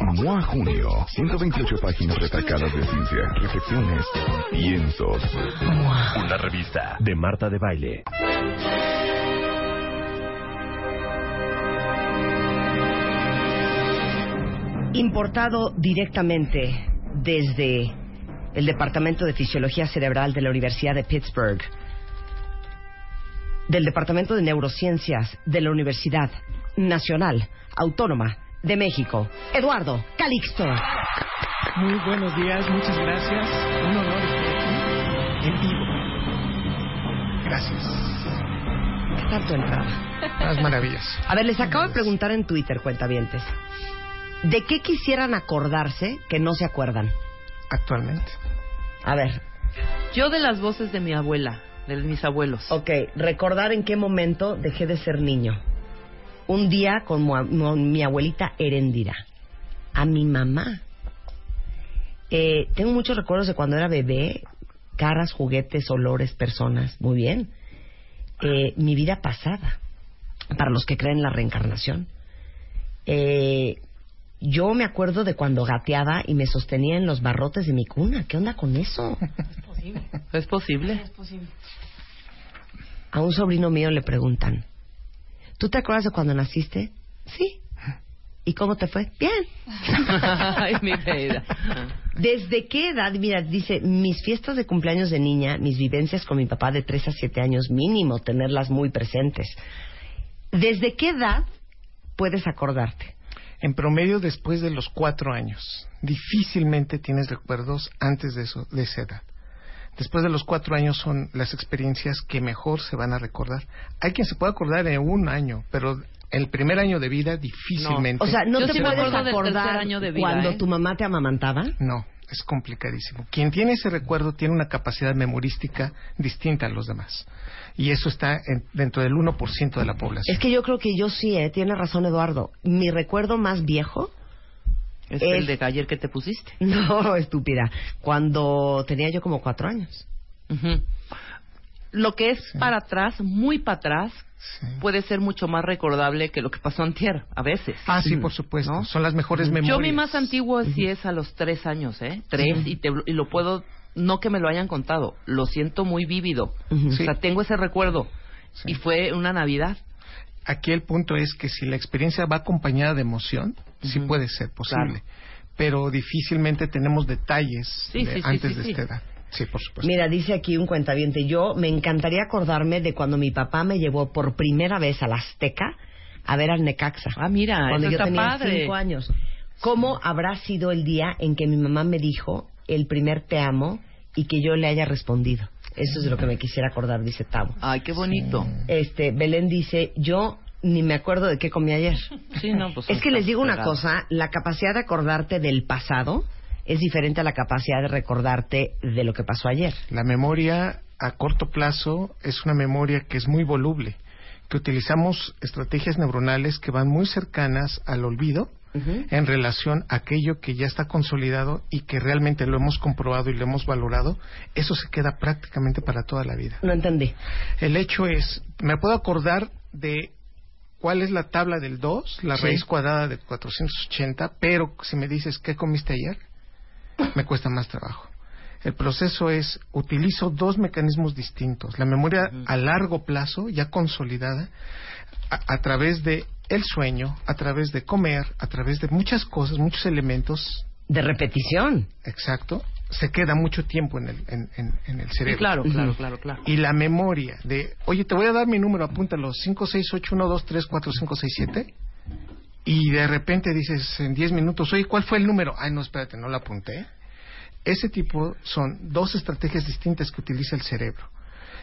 MOA Junio, 128 páginas retacadas de ciencia, reflexiones, piensos. Una revista de Marta de Baile. Importado directamente desde el Departamento de Fisiología Cerebral de la Universidad de Pittsburgh, del Departamento de Neurociencias de la Universidad Nacional Autónoma de México, Eduardo Calixto. Muy buenos días, muchas gracias. Un honor estar aquí en vivo. Gracias. ¿Qué tal tu entrada? Las maravillas. A ver, les acabo de preguntar en Twitter, cuentavientes. ¿De qué quisieran acordarse que no se acuerdan? Actualmente. A ver, Yo de las voces de mi abuela, de mis abuelos. ok, recordar en qué momento dejé de ser niño. Un día con mi abuelita Herendira. A mi mamá. Eh, tengo muchos recuerdos de cuando era bebé. Caras, juguetes, olores, personas. Muy bien. Eh, mi vida pasada. Para los que creen en la reencarnación. Eh, yo me acuerdo de cuando gateaba y me sostenía en los barrotes de mi cuna. ¿Qué onda con eso? ¿Es posible? A un sobrino mío le preguntan, ¿tú te acuerdas de cuando naciste? Sí. ¿Y cómo te fue? Bien. Ay, mi vida. ¿Desde qué edad? Mira, dice, mis fiestas de cumpleaños de niña, mis vivencias con mi papá de 3 a 7 años mínimo, tenerlas muy presentes. ¿Desde qué edad puedes acordarte? En promedio, después de los cuatro años. Difícilmente tienes recuerdos antes de, eso, de esa edad. Después de los cuatro años son las experiencias que mejor se van a recordar. Hay quien se puede acordar en un año, pero el primer año de vida difícilmente. O sea, ¿no Yo te sí puedes acordar año de vida, cuando ¿eh? tu mamá te amamantaba? No, es complicadísimo. Quien tiene ese recuerdo tiene una capacidad memorística distinta a los demás. Y eso está en- dentro del 1% de la población. Es que yo creo que yo sí, ¿eh? Tiene razón Eduardo. Mi recuerdo más viejo Es, Es- el de ayer que te pusiste. No, estúpida. Cuando tenía yo como cuatro años. Lo que es para atrás, muy para atrás, Sí. puede ser mucho más recordable que lo que pasó antier, a veces. Ah, sí, por supuesto. ¿No? Son las mejores memorias. Yo mi más antiguo sí es a los tres años, ¿eh? Tres, y, te, y lo puedo, no que me lo hayan contado, lo siento muy vívido. O sea, tengo ese recuerdo. Sí. Y fue una Navidad. Aquí el punto es que si la experiencia va acompañada de emoción, sí puede ser posible. Claro. Pero difícilmente tenemos detalles Sí, de sí, antes sí, de sí. esta edad. Sí, por supuesto. Mira, dice aquí un cuentaviente, yo me encantaría acordarme de cuando mi papá me llevó por primera vez a la Azteca a ver al Necaxa. Ah, mira, cuando eso yo está tenía padre. cinco años. ¿Cómo habrá sido el día en que mi mamá me dijo el primer te amo y que yo le haya respondido? Eso es de lo que me quisiera acordar, dice Tavo. Ay, qué bonito. Este, Belén dice, yo ni me acuerdo de qué comí ayer. Sí, no, pues Es que les digo una cosa, la capacidad de acordarte del pasado es diferente a la capacidad de recordarte de lo que pasó ayer. La memoria a corto plazo es una memoria que es muy voluble, que utilizamos estrategias neuronales que van muy cercanas al olvido en relación a aquello que ya está consolidado y que realmente lo hemos comprobado y lo hemos valorado, eso se queda prácticamente para toda la vida. No entendí. El hecho es, me puedo acordar de cuál es la tabla del 2, la Sí. raíz cuadrada de 480, pero si me dices qué comiste ayer, me cuesta más trabajo. El proceso es, utilizo dos mecanismos distintos. La memoria a largo plazo, ya consolidada, a, a través de el sueño, a través de comer, a través de muchas cosas, muchos elementos. De repetición. Exacto. Se queda mucho tiempo en el, en, en, en el cerebro. Sí, claro, claro, claro, claro. Y la memoria de, oye, te voy a dar mi número, apúntalo, 56812345567. Y de repente dices en 10 minutos, oye, ¿cuál fue el número? Ay, no, espérate, no lo apunté. Ese tipo son dos estrategias distintas que utiliza el cerebro.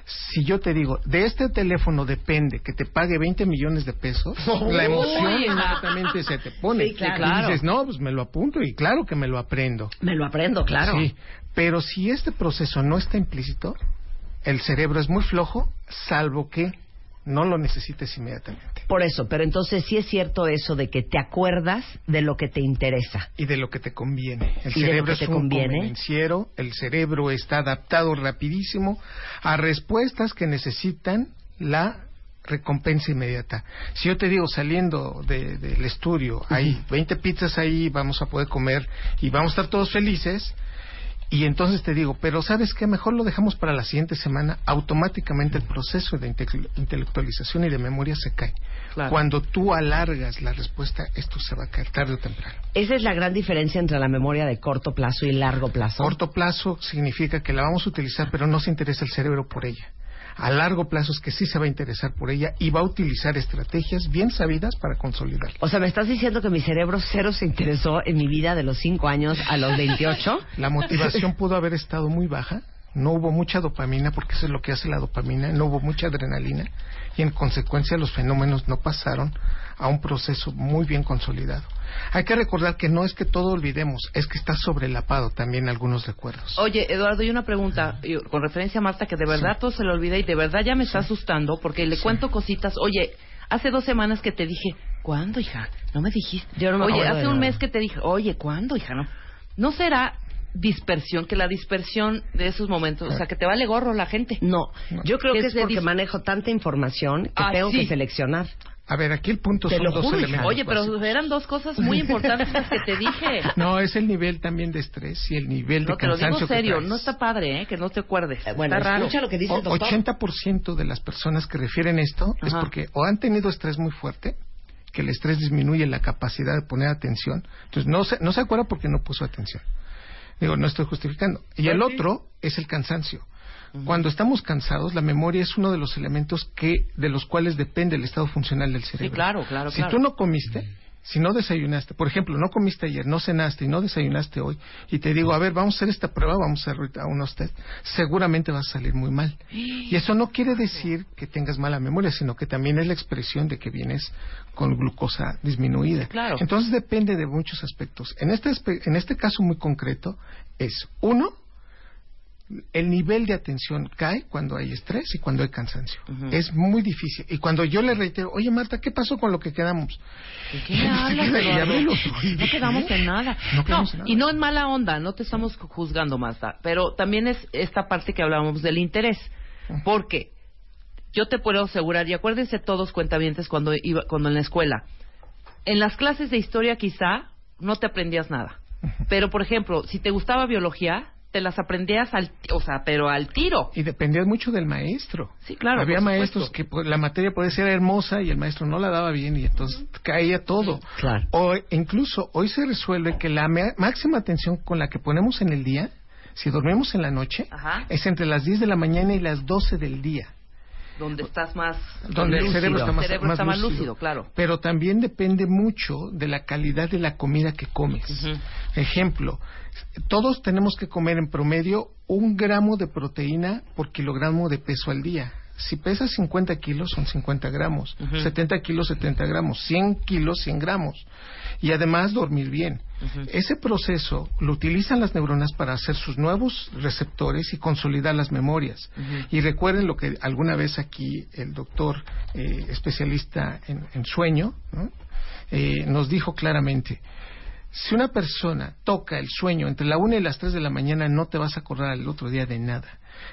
Si yo te digo, de este teléfono depende que te pague 20 millones de pesos, la emoción inmediatamente se te pone. Sí, claro. Y dices, no, pues me lo apunto y claro que me lo aprendo. Me lo aprendo, claro. Sí, pero si este proceso no está implícito, el cerebro es muy flojo, salvo que no lo necesites inmediatamente. Por eso, pero entonces sí es cierto eso de que te acuerdas de lo que te interesa. Y de lo que te conviene. El ¿Y de lo cerebro que es te un conviene? convenenciero, el cerebro está adaptado rapidísimo a respuestas que necesitan la recompensa inmediata. Si yo te digo saliendo de- del estudio, hay 20 pizzas ahí, vamos a poder comer y vamos a estar todos felices, y entonces te digo, pero ¿sabes qué? Mejor lo dejamos para la siguiente semana. Automáticamente el proceso de inte- intelectualización y de memoria se cae. Claro. Cuando tú alargas la respuesta, esto se va a caer tarde o temprano. Esa es la gran diferencia entre la memoria de corto plazo y largo plazo. Corto plazo significa que la vamos a utilizar, pero no se interesa el cerebro por ella. A largo plazo es que sí se va a interesar por ella y va a utilizar estrategias bien sabidas para consolidarla. O sea, ¿me estás diciendo que mi cerebro cero se interesó en mi vida de los 5 años a los 28? La motivación pudo haber estado muy baja, no hubo mucha dopamina, porque eso es lo que hace la dopamina, no hubo mucha adrenalina y en consecuencia los fenómenos no pasaron a un proceso muy bien consolidado. Hay que recordar que no es que todo olvidemos, es que está sobrelapado también algunos recuerdos. Oye, Eduardo, y una pregunta con referencia a Marta, que de verdad todo se le olvida y de verdad ya me está asustando porque le cuento cositas. Oye, hace dos semanas que te dije, ¿cuándo, hija? No me dijiste. Yo no me oye, hace un mes que te dije, oye, ¿cuándo, hija? No, ¿No será dispersión, que la dispersión de esos momentos, o sea, que te vale gorro la gente? No, yo creo Que que es porque dis- manejo tanta información que Ah, tengo sí. que seleccionar. A ver, aquí el punto Te son lo dos juro, elementos. Oye, pero eran dos cosas muy importantes las que te dije. No, es el nivel también de estrés y el nivel de No, te lo cansancio digo serio, no está padre, ¿eh? Que no te acuerdes. Eh, bueno, está raro. escucha lo que dice el doctor. 80% de las personas que refieren esto es porque o han tenido estrés muy fuerte, que el estrés disminuye la capacidad de poner atención. Entonces, no se, no se acuerda porque no puso atención. Digo, no estoy justificando. Y el otro es el cansancio. Cuando estamos cansados, la memoria es uno de los elementos que de los cuales depende el estado funcional del cerebro. claro, claro, Si claro. tú no comiste, si no desayunaste, por ejemplo, no comiste ayer, no cenaste y no desayunaste hoy, y te digo, a ver, vamos a hacer esta prueba, vamos a hacer ahorita unos test, seguramente vas a salir muy mal. Y eso no quiere decir que tengas mala memoria, sino que también es la expresión de que vienes con glucosa disminuida. Claro. Entonces depende de muchos aspectos. En este, en este caso muy concreto es, uno, el nivel de atención cae cuando hay estrés y cuando hay cansancio. Es muy difícil. Y cuando yo le reitero, oye Marta, ¿qué pasó con lo que quedamos? No quedamos en nada. No quedamos en nada. y no en mala onda, no te estamos juzgando, Mazda. Pero también es esta parte que hablábamos del interés. Porque yo te puedo asegurar, y acuérdense todos cuentavientes cuando iba, cuando en la escuela, en las clases de historia quizá no te aprendías nada. Pero, por ejemplo, si te gustaba biología, te las aprendías al, o sea, pero al tiro. Y dependía mucho del maestro. Sí, claro, Había maestros que pues, la materia podía ser hermosa y el maestro no la daba bien y entonces caía todo. Claro. O incluso hoy se resuelve que la ma- máxima atención con la que ponemos en el día, si dormimos en la noche, Ajá. es entre las 10 de la mañana y las 12 del día. Donde estás más... Donde el lúcido. cerebro está más, cerebro más está más lúcido. lúcido, claro. Pero también depende mucho de la calidad de la comida que comes. Ejemplo, todos tenemos que comer en promedio un gramo de proteína por kilogramo de peso al día. Si pesas 50 kilos, son 50 gramos. Ujú. 70 kilos, 70 gramos. 100 kilos, 100 gramos. Y además dormir bien. Ujú. Ese proceso lo utilizan las neuronas para hacer sus nuevos receptores y consolidar las memorias. Ujú. Y recuerden lo que alguna vez aquí el doctor eh, especialista en, en sueño ¿no? Eh, nos dijo claramente. Si una persona toca el sueño entre la 1 y las 3 de la mañana, no te vas a acordar al otro día de nada.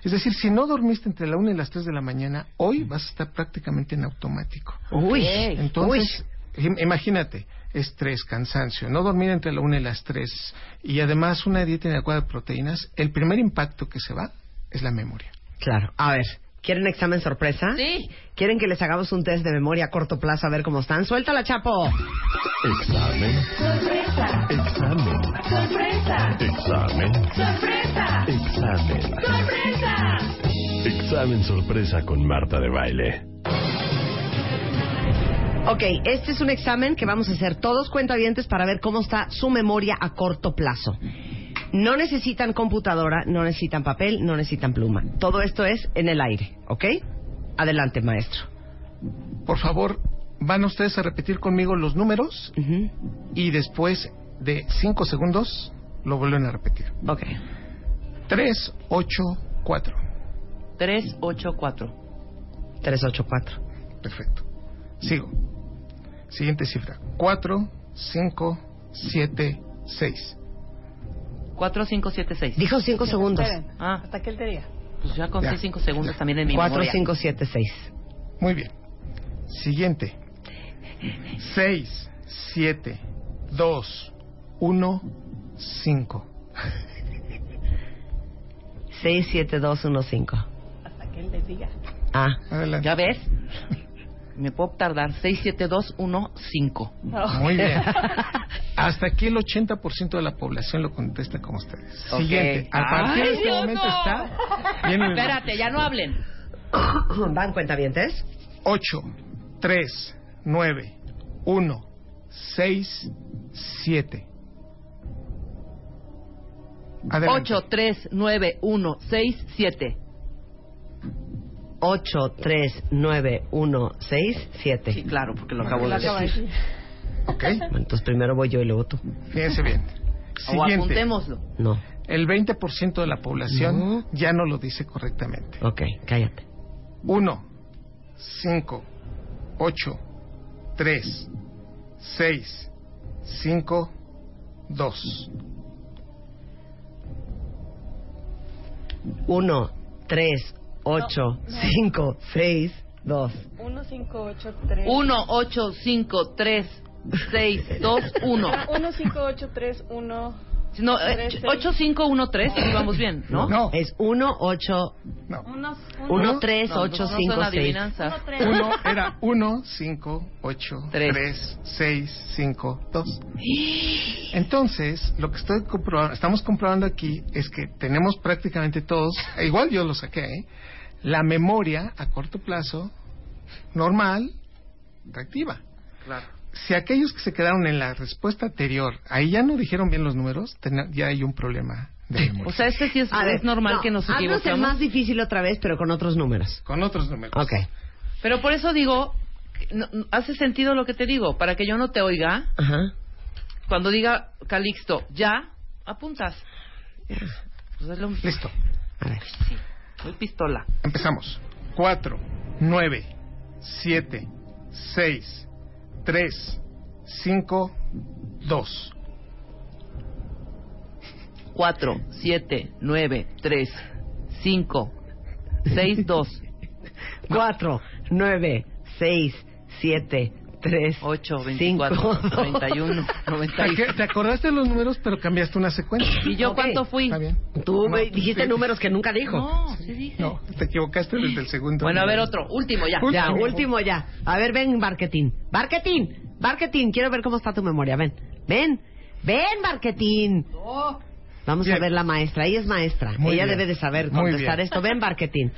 Es decir, si no dormiste entre la 1 y las 3 de la mañana, hoy vas a estar prácticamente en automático. Uy, Entonces, im- imagínate, estrés, cansancio, no dormir entre la 1 y las 3 y además una dieta inadecuada de proteínas, el primer impacto que se va es la memoria. Claro. A ver, ¿Quieren examen sorpresa? Sí. ¿Quieren que les hagamos un test de memoria a corto plazo a ver cómo están? ¡Suéltala, Chapo! Examen. Sorpresa. Examen. Sorpresa. Examen. Sorpresa. Examen. Sorpresa. Examen sorpresa con Marta de Baile. Ok, este es un examen que vamos a hacer todos cuentavientes para ver cómo está su memoria a corto plazo. No necesitan computadora, no necesitan papel, no necesitan pluma. Todo esto es en el aire, ¿ok? Adelante, maestro. Por favor, van ustedes a repetir conmigo los números y después de cinco segundos lo vuelven a repetir. Ok. Tres, ocho, cuatro. 384. 384. Perfecto. Sigo. Siguiente cifra. Cuatro, cinco, siete, seis. 4576. Dijo 5 segundos. Ah. Hasta que él te diga. Pues ya conté Ya. 5 segundos también en mi 4, memoria. 5, 7, 6. Muy bien. Siguiente. Seis, siete, dos, uno, cinco. 6, 7, 2, 1, 5. Hasta que él les diga. Ah. Adelante. ¿Ya ves? Me puedo tardar. 67215. Muy bien. Hasta aquí el 80% de la población lo contesta como ustedes. Ok. Siguiente. A partir de este Dios, momento no. está. El Espérate, ya no hablen. ¿Van cuentavientes? 8, 3, 9, 1, 6, 7. Adelante. 8, 3, 9, 1, 6, 7. 8, 3, 9, 1, 6, 7. Sí, claro, porque lo acabo de decir. Ok. Entonces primero voy yo y luego tú. Fíjense bien. O Siguiente. apuntémoslo. No. El 20% de la población No. ya no lo dice correctamente. Ok, cállate. 1, 5, 8, 3, 6, 5, 2. 1, 3, 8, 5, 6, 2. 1, 5, 8, 3. 1, 8, 5, 3, 6, 2, 1. 1, 5, 8, 3, 1. No, eh, Tres, seis. 8, 5, 1, 3. Y vamos bien, ¿no? No. Es 1, 8, No. 1, 1, 3, No, 8, no son 5, 6. adivinanzas. 3. 1 era 1, 5, 8, Tres. 3, 6, 5, 2. Entonces, lo que estoy comprobando, estamos comprobando aquí es que tenemos prácticamente todos, e igual yo lo saqué, ¿eh? La memoria a corto plazo normal, reactiva. Claro. Si aquellos que se quedaron en la respuesta anterior, ahí ya no dijeron bien los números, ten- ya hay un problema de memoria. O sea, este sí es, A ver, es normal no, que nos haznos el equivoquemos. más difícil otra vez, pero con otros números. Con otros números. Ok. Pero por eso digo, no- hace sentido lo que te digo. Para que yo no te oiga, Ajá. cuando diga Calixto, ya, apuntas. Pues es lo mismo. Listo. A ver. Pistola. Empezamos. 4, 9, 7, 6, 3, 5, 2. 4, 7, 9, 3, 5, 6, 2, 4, 9, 6, 7, 3, 8, 24, 31, ¿Te 96. te acordaste de los números, pero cambiaste una secuencia? ¿Y yo Ok. cuánto fui? Está bien. Tú No, me dijiste sí. números que nunca dijo. No, sí dije. No, te equivocaste desde el segundo. Bueno, a ver otro. Último, ya. Ya, Último. último ya. A ver, ven, Marketing. Marketing, Marketing, quiero ver cómo está tu memoria. Ven, ven, ven, Marketing. Vamos a ver la maestra. Ella es maestra. Muy Ella bien. debe de saber contestar esto. Ven, Marketing.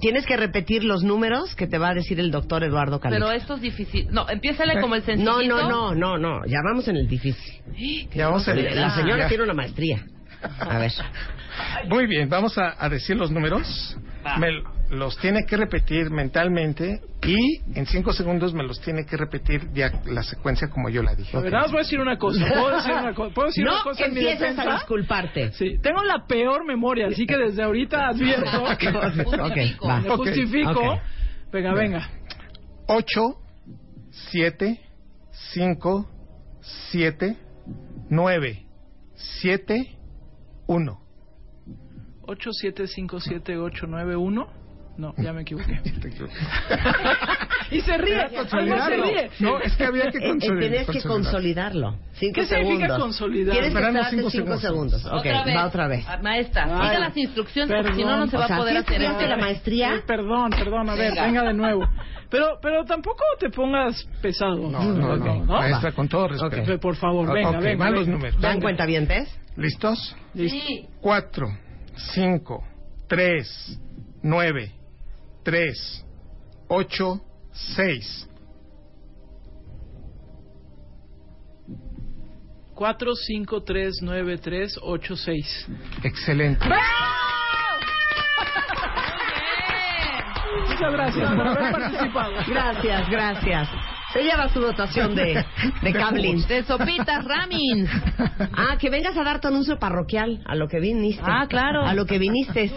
Tienes que repetir los números que te va a decir el doctor Eduardo Calixto. Pero esto es difícil. No, empiézale como el sencillito. No, no, no, no, no. Ya vamos en el difícil. Ya vamos a La señora ya. tiene una maestría. A ver. Muy bien, vamos a, a decir los números. Me los tiene que repetir mentalmente y en cinco segundos me los tiene que repetir ya la secuencia como yo la dije. A ver, nada más voy a decir una cosa. ¿Puedo decir una, co- ¿puedo decir una No cosa en mi empieces a disculparte. Sí, tengo la peor memoria, así que desde ahorita advierto. ok, va. Me justifico. ok. Venga, venga. 8, 7, 5, 7, 9, 7, 1. 8, 7, 5, 7, 8, 9, 1. No, ya me equivoqué. Y se ríe. Además se consolidarlo. ríe. No, es que había que Eh, eh, consolidar. Tienes que consolidarlo. Cinco ¿Qué significa segundos. consolidar? Tienes que cinco cinco segundos. segundos. Ok, Otra vez. va otra vez. Ah, Maestra, Ay, siga las instrucciones porque si no, perdón. no se va O sea, a poder ¿sí hacer esto. la maestría? Eh, perdón, perdón, a ver, Venga. venga de nuevo. Pero, pero tampoco te pongas pesado. No, no, Ok, no. Maestra, con todo respeto. Ok, Por favor, venga, Ok, venga. van los números. ¿Dan cuenta vientes? ¿Listos? Listo. Sí. Cuatro, cinco, tres, nueve, tres, ocho, seis. Cuatro, cinco, tres, nueve, tres, ocho, seis. Excelente. Muchas gracias por haber participado. Gracias, gracias. Se lleva su dotación de, de cablins. De sopitas Ramins. Ah, que vengas a dar tu anuncio parroquial, a lo que viniste. Ah, claro. A lo que viniste.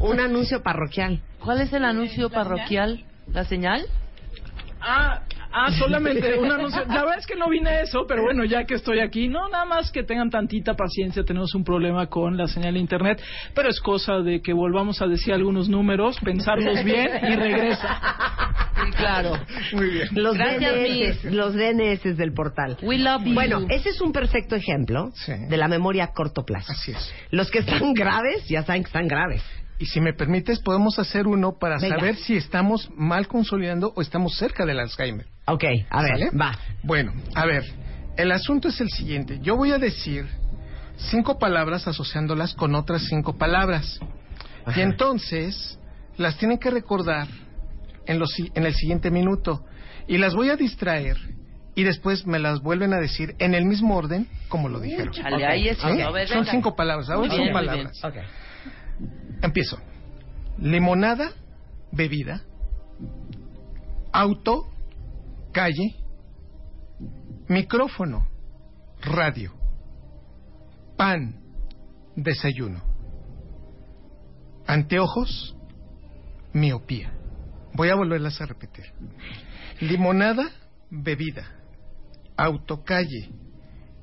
Un anuncio parroquial. ¿Cuál es el anuncio parroquial? ¿La señal? Ah, ah, solamente un anuncio. La verdad es que no vine a eso, pero bueno, ya que estoy aquí, no, nada más que tengan tantita paciencia. Tenemos un problema con la señal de internet, pero es cosa de que volvamos a decir algunos números, pensarlos bien y regresa. Sí, claro. Muy bien. Los Gracias, DNS, los DNS del portal. We love you. Bueno, ese es un perfecto ejemplo Sí. de la memoria a corto plazo. Así es. Los que están graves ya saben que están graves. Y si me permites, podemos hacer uno para Venga. saber si estamos mal consolidando o estamos cerca del Alzheimer. Ok, a ver, ¿Sale? va. Bueno, a ver, el asunto es el siguiente. Yo voy a decir cinco palabras asociándolas con otras cinco palabras. Y entonces las tienen que recordar en, los, si- en el siguiente minuto. Y las voy a distraer y después me las vuelven a decir en el mismo orden como lo dijeron. Chale, Ok, ahí es Son cinco palabras, ahora son palabras. Ok. Empiezo. Limonada, bebida. Auto, calle. Micrófono, radio. Pan, desayuno. Anteojos, miopía. Voy a volverlas a repetir. Limonada, bebida. Auto, calle.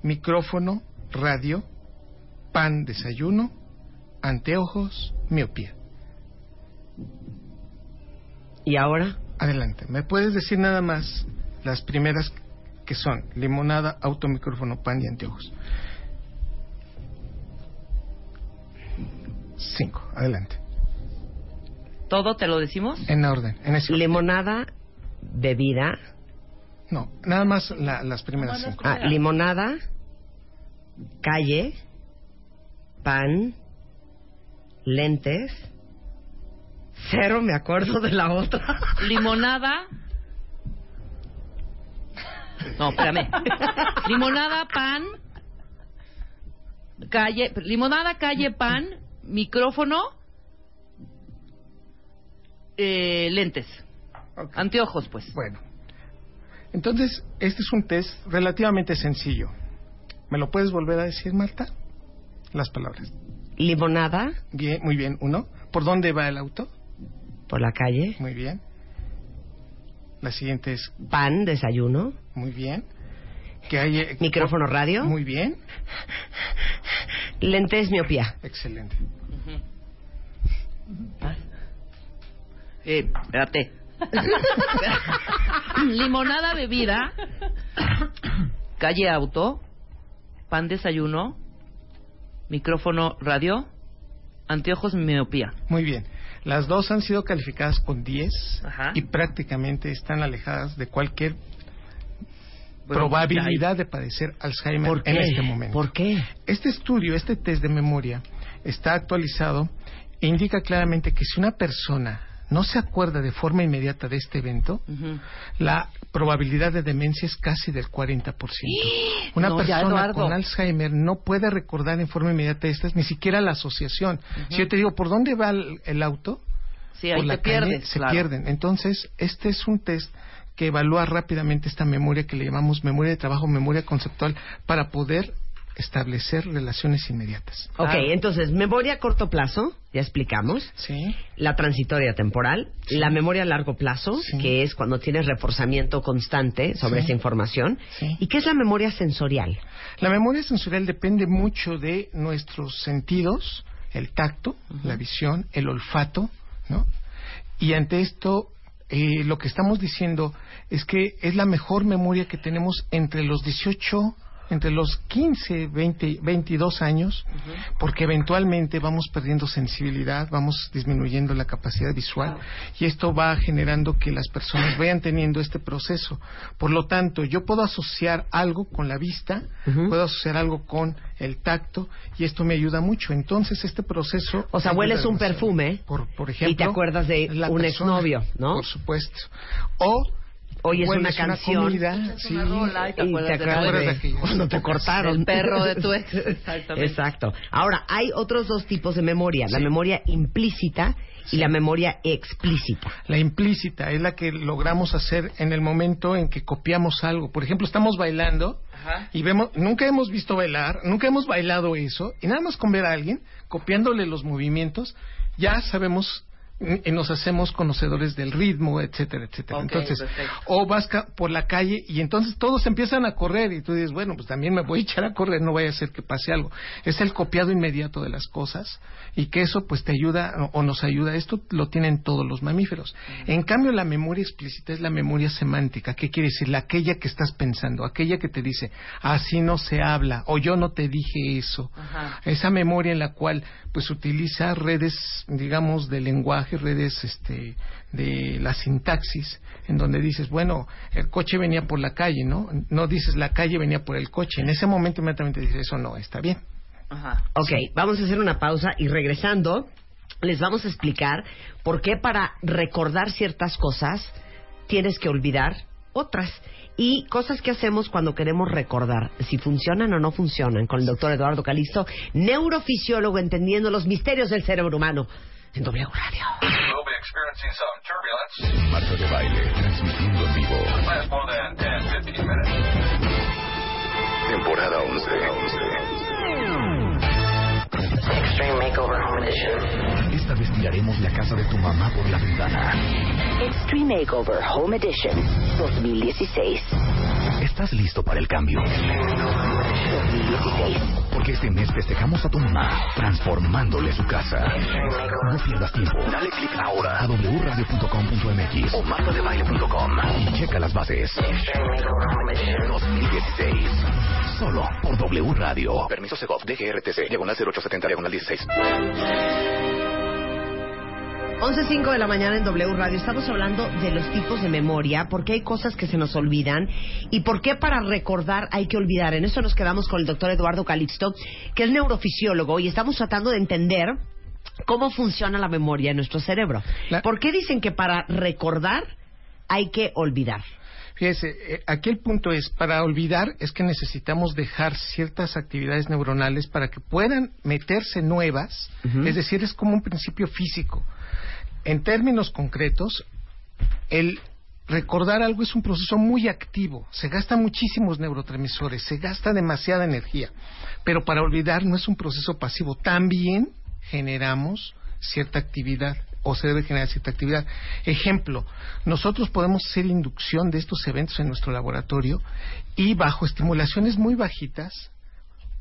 Micrófono, radio. Pan, desayuno. Anteojos, miopía. ¿Y ahora? Adelante. ¿Me puedes decir nada más las primeras que son limonada, auto, micrófono, pan y anteojos? Cinco. Adelante. ¿Todo te lo decimos? En orden. En ese orden. Limonada, bebida. No, nada más la- las primeras cinco. Ah, limonada, calle, pan, lentes. Cero me acuerdo de la otra. Limonada. No, espérame. Limonada, pan. Calle. Limonada, calle, pan. Micrófono. eh, lentes. Anteojos, pues. Bueno. Entonces, este es un test relativamente sencillo. ¿Me lo puedes volver a decir, Marta? Las palabras. Limonada Bien, muy bien. Uno. ¿Por dónde va el auto? por la calle, Muy bien. La siguiente es pan, desayuno, muy bien. Que hay eh, micrófono radio, Muy bien. lentes, miopía. Excelente. Eh, espérate. Limonada, bebida. Calle, auto. Pan, desayuno. Micrófono, radio. Anteojos, miopía. Muy bien. Las dos han sido calificadas con 10 Ajá. y prácticamente están alejadas de cualquier probabilidad de padecer Alzheimer ¿Por qué? en este momento. ¿Por qué? Este estudio, este test de memoria, está actualizado e indica claramente que si una persona no se acuerda de forma inmediata de este evento, la probabilidad de demencia es casi del 40%. Una No, ya, persona con Alzheimer no puede recordar en forma inmediata estas, ni siquiera la asociación. Si yo te digo, ¿por dónde va el, el auto? Sí, ahí la te pierdes. se claro. pierden. Entonces, este es un test que evalúa rápidamente esta memoria que le llamamos memoria de trabajo, memoria conceptual, para poder establecer relaciones inmediatas. Ok, entonces, memoria a corto plazo, ya explicamos. ¿Sí? La transitoria temporal, la memoria a largo plazo, Sí. que es cuando tienes reforzamiento constante sobre Sí. esa información. Sí. ¿Y qué es la memoria sensorial? La memoria sensorial depende mucho de nuestros sentidos, el tacto, la visión, el olfato, ¿no? Y ante esto eh, lo que estamos diciendo es que es la mejor memoria que tenemos entre los 18 entre los 15, 20, 22 años, porque eventualmente vamos perdiendo sensibilidad, vamos disminuyendo la capacidad visual y esto va generando que las personas vayan teniendo este proceso. Por lo tanto, yo puedo asociar algo con la vista, puedo asociar algo con el tacto y esto me ayuda mucho. Entonces, este proceso... O sea, hueles un perfume Por, por ejemplo, y te acuerdas de un exnovio, ¿no? Por supuesto. O Oyes una hueles canción, comida, sí, una rola y te y acuerdas te de acuerdas de de aquello. cuando te cortaron. El perro de tu ex. Exactamente. Exacto. Ahora, hay otros dos tipos de memoria, la memoria implícita y la memoria explícita. La implícita es la que logramos hacer en el momento en que copiamos algo. Por ejemplo, estamos bailando Ajá. y vemos, nunca hemos visto bailar, nunca hemos bailado eso, y nada más con ver a alguien copiándole los movimientos, ya sabemos nos hacemos conocedores del ritmo, etcétera, etcétera. Entonces, perfecto. o vas por la calle y entonces todos empiezan a correr y tú dices, bueno, pues también me voy a echar a correr, no vaya a ser que pase algo. Es el copiado inmediato de las cosas y que eso pues te ayuda o- nos ayuda. Esto lo tienen todos los mamíferos. En cambio, la memoria explícita es la memoria semántica. ¿Qué quiere decir? La aquella que estás pensando, aquella que te dice, así no se habla o yo no te dije eso. Ajá. Esa memoria en la cual pues utiliza redes, digamos, de lenguaje, redes este, de la sintaxis, en donde dices, bueno, el coche venía por la calle, ¿no? No dices la calle venía por el coche. En ese momento inmediatamente dices, eso no, está bien. Ajá. Ok, vamos a hacer una pausa y regresando les vamos a explicar por qué para recordar ciertas cosas tienes que olvidar otras y cosas que hacemos cuando queremos recordar, si funcionan o no funcionan, con el doctor Eduardo Calisto, neurofisiólogo entendiendo los misterios del cerebro humano en W Radio. We'll be experiencing some turbulence. Marta de baile, transmitiendo en vivo. Last more than 10, 15 minutes. Temporada 11. Extreme Makeover Home Edition. Esta vez tiraremos la casa de tu mamá por la ventana. Extreme Makeover Home Edition 2016. ¿Estás listo para el cambio? 2016. Porque este mes festejamos a tu mamá, transformándole su casa. No pierdas tiempo. Dale clic ahora a wradio.com.mx o martadebaile.com y checa las bases. Extreme Makeover Home Edition. 2016. Solo por W Radio. Permiso Segov, DGRTC, diagonal 0870, diagonal 16. 11.05 de la mañana en W Radio. Estamos hablando de los tipos de memoria, por qué hay cosas que se nos olvidan y por qué para recordar hay que olvidar. En eso nos quedamos con el doctor Eduardo Calixto, que es neurofisiólogo, y estamos tratando de entender cómo funciona la memoria en nuestro cerebro. ¿Por qué dicen que para recordar hay que olvidar? Fíjese, eh, aquí el punto es, para olvidar es que necesitamos dejar ciertas actividades neuronales para que puedan meterse nuevas, es decir, es como un principio físico. En términos concretos, el recordar algo es un proceso muy activo, se gastan muchísimos neurotransmisores, se gasta demasiada energía, pero para olvidar no es un proceso pasivo, también generamos cierta actividad o se debe generar cierta actividad. Ejemplo, nosotros podemos hacer inducción de estos eventos en nuestro laboratorio y bajo estimulaciones muy bajitas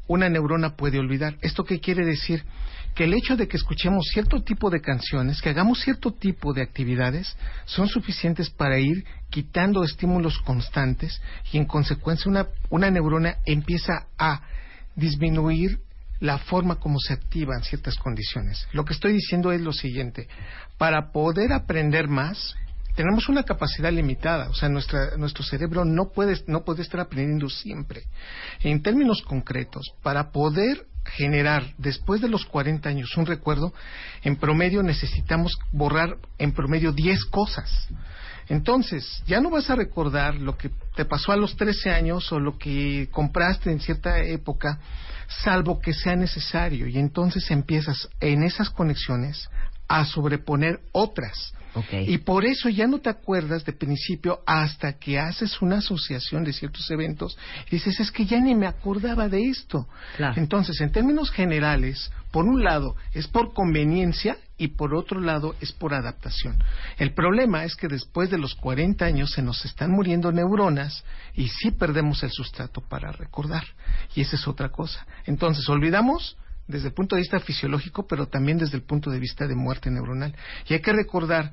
una neurona puede olvidar. ¿Esto qué quiere decir? Que el hecho de que escuchemos cierto tipo de canciones, que hagamos cierto tipo de actividades, son suficientes para ir quitando estímulos constantes y en consecuencia una, una neurona empieza a disminuir la forma como se activan ciertas condiciones. Lo que estoy diciendo es lo siguiente, para poder aprender más, tenemos una capacidad limitada, o sea, nuestra, nuestro cerebro no puede, no puede estar aprendiendo siempre. En términos concretos, para poder generar después de los 40 años un recuerdo, en promedio necesitamos borrar en promedio 10 cosas. Entonces, ya no vas a recordar lo que te pasó a los 13 años o lo que compraste en cierta época, salvo que sea necesario. Y entonces empiezas en esas conexiones a sobreponer otras. Y por eso ya no te acuerdas de principio hasta que haces una asociación de ciertos eventos y dices, es que ya ni me acordaba de esto. Claro. Entonces, en términos generales, por un lado es por conveniencia y por otro lado es por adaptación. El problema es que después de los 40 años se nos están muriendo neuronas y sí perdemos el sustrato para recordar. Y esa es otra cosa. Entonces, olvidamos desde el punto de vista fisiológico, pero también desde el punto de vista de muerte neuronal. Y hay que recordar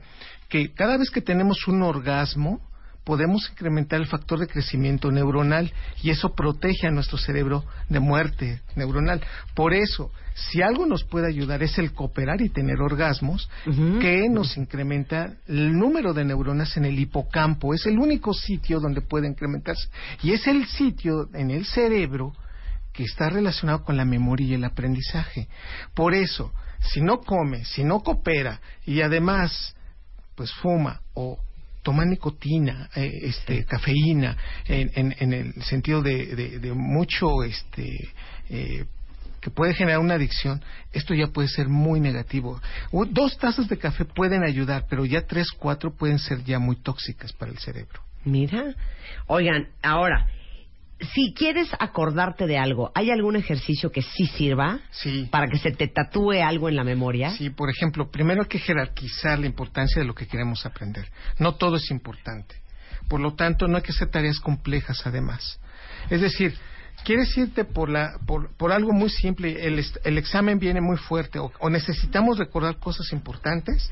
que cada vez que tenemos un orgasmo, podemos incrementar el factor de crecimiento neuronal y eso protege a nuestro cerebro de muerte neuronal. Por eso, si algo nos puede ayudar es el cooperar y tener orgasmos, que nos incrementa el número de neuronas en el hipocampo. Es el único sitio donde puede incrementarse. Y es el sitio en el cerebro que está relacionado con la memoria y el aprendizaje. Por eso, si no come, si no coopera y además pues fuma o toma nicotina, eh, este, cafeína, en, en, en el sentido de, de, de mucho, este, eh, que puede generar una adicción, esto ya puede ser muy negativo. Dos tazas de café pueden ayudar, pero ya tres, cuatro pueden ser ya muy tóxicas para el cerebro. Mira. Oigan, ahora, si quieres acordarte de algo, ¿hay algún ejercicio que sí sirva Sí. para que se te tatúe algo en la memoria? Sí, por ejemplo, primero hay que jerarquizar la importancia de lo que queremos aprender. No todo es importante. Por lo tanto, no hay que hacer tareas complejas además. Es decir, quieres irte por, la, por, por algo muy simple, el, el examen viene muy fuerte o, o necesitamos recordar cosas importantes,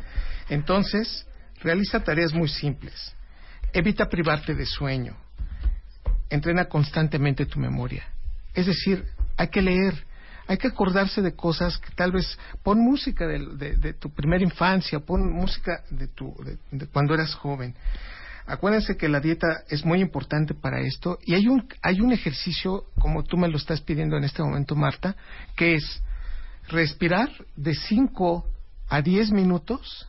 entonces realiza tareas muy simples. Evita privarte de sueño. Entrena constantemente tu memoria. Es decir, hay que leer, hay que acordarse de cosas que tal vez pon música de, tu primera infancia, pon música de, tu, de cuando eras joven. Acuérdense que la dieta es muy importante para esto y hay un, hay un ejercicio, como tú me lo estás pidiendo en este momento, Marta, que es respirar de 5 a 10 minutos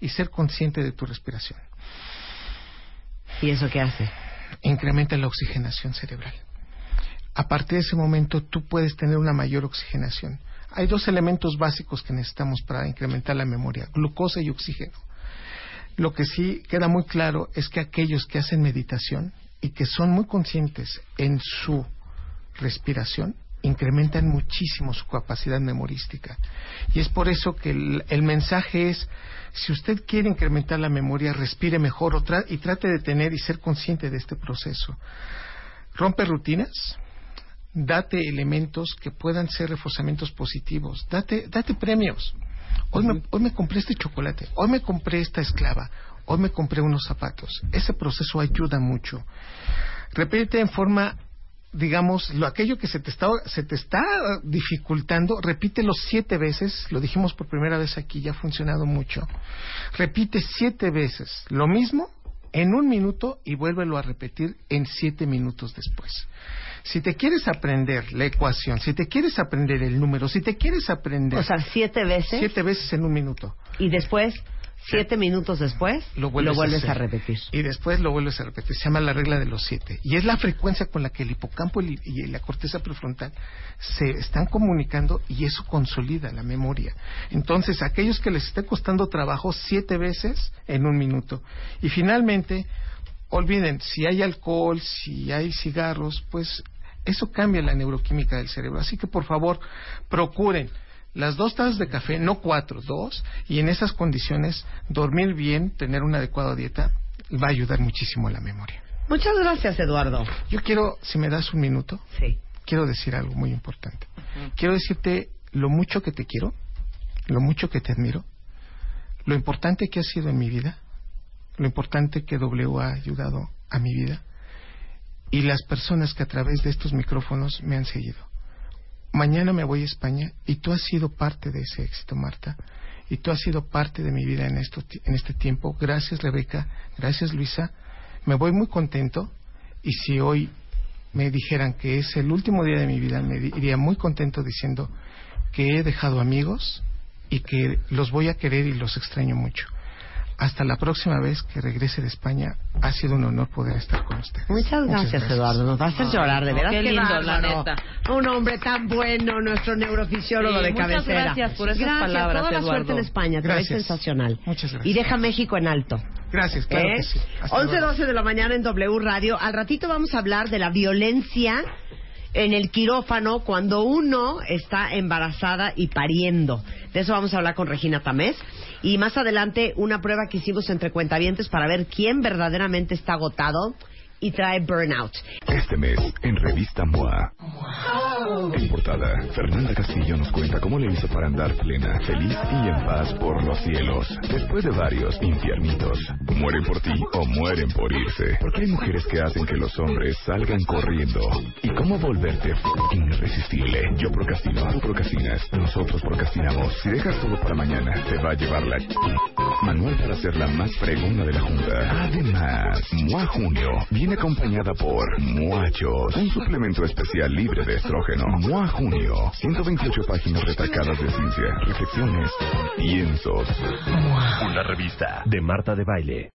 y ser consciente de tu respiración. ¿Y eso qué hace? Incrementa la oxigenación cerebral. A partir de ese momento tú puedes tener una mayor oxigenación. Hay dos elementos básicos que necesitamos para incrementar la memoria, glucosa y oxígeno. Lo que sí queda muy claro es que aquellos que hacen meditación y que son muy conscientes en su respiración, incrementan muchísimo su capacidad memorística. Y es por eso que el, el mensaje es, si usted quiere incrementar la memoria, respire mejor o tra- y trate de tener y ser consciente de este proceso. Rompe rutinas, date elementos que puedan ser reforzamientos positivos, date, date premios. Hoy me, hoy me compré este chocolate, hoy me compré esta esclava, hoy me compré unos zapatos. Ese proceso ayuda mucho. Repite en forma, digamos, lo aquello que se te está, se te está dificultando, repítelo siete veces, lo dijimos por primera vez aquí, ya ha funcionado mucho. Repite siete veces lo mismo en un minuto y vuélvelo a repetir en siete minutos después. Si te quieres aprender la ecuación, si te quieres aprender el número, si te quieres aprender... O sea, siete veces. Siete veces en un minuto. Y después, siete minutos después, Lo vuelves, vuelves a, hacer. repetir. Y después lo vuelves a repetir. Se llama la regla de los siete. Y es la frecuencia con la que el hipocampo y y la corteza prefrontal se están comunicando y eso consolida la memoria. Entonces, aquellos que les esté costando trabajo siete veces en un minuto. Y finalmente, olviden, si hay alcohol, si hay cigarros, pues eso cambia la neuroquímica del cerebro. Así que, por favor, procuren las dos tazas de café, no cuatro, dos, y en esas condiciones dormir bien, tener una adecuada dieta, va a ayudar muchísimo a la memoria. Muchas gracias, Eduardo. Yo quiero, si me das un minuto, Sí. quiero decir algo muy importante. Quiero decirte lo mucho que te quiero, lo mucho que te admiro, lo importante que has sido en mi vida, lo importante que W ha ayudado a mi vida y las personas que a través de estos micrófonos me han seguido. Mañana me voy a España y tú has sido parte de ese éxito, Marta, y tú has sido parte de mi vida en, esto, en este tiempo. Gracias, Rebeca, gracias, Luisa. Me voy muy contento y si hoy me dijeran que es el último día de mi vida, me iría muy contento diciendo que he dejado amigos y que los voy a querer y los extraño mucho. Hasta la próxima vez que regrese de España, ha sido un honor poder estar con ustedes. Muchas gracias, Eduardo. Nos va a hacer Ay, llorar, de no, veras. qué lindo, la neta. Un hombre tan bueno, nuestro neurofisiólogo Sí, de muchas cabecera. gracias por esas Gracias, palabras, toda la Eduardo. suerte en España. Te Gracias. sensacional. Muchas gracias. Y deja México en alto. Gracias, claro ¿Eh? que sí. Hasta 11, luego. 12 de la mañana en W Radio. Al ratito vamos a hablar de la violencia en el quirófano cuando uno está embarazada y pariendo. De eso vamos a hablar con Regina Tamés. Y más adelante, una prueba que hicimos entre cuentavientes para ver quién verdaderamente está agotado y trae burnout. Este mes, en Revista MOA, En portada, Fernanda Castillo nos cuenta cómo le hizo para andar plena, feliz y en paz por los cielos. Después de varios infiernitos, mueren por ti o mueren por irse. Porque hay mujeres que hacen que los hombres salgan corriendo. ¿Y cómo volverte irresistible? Yo procrastino, tú procrastinas, nosotros procrastinamos. Si dejas todo para mañana, te va a llevar la... Manual para ser la más fregona de la junta. Además, Mua Junio viene acompañada por Muachos, un suplemento especial libre de estrógeno. Mua Junio, 128 páginas retacadas de ciencia, reflexiones, piensos. Una revista de Marta de Baile.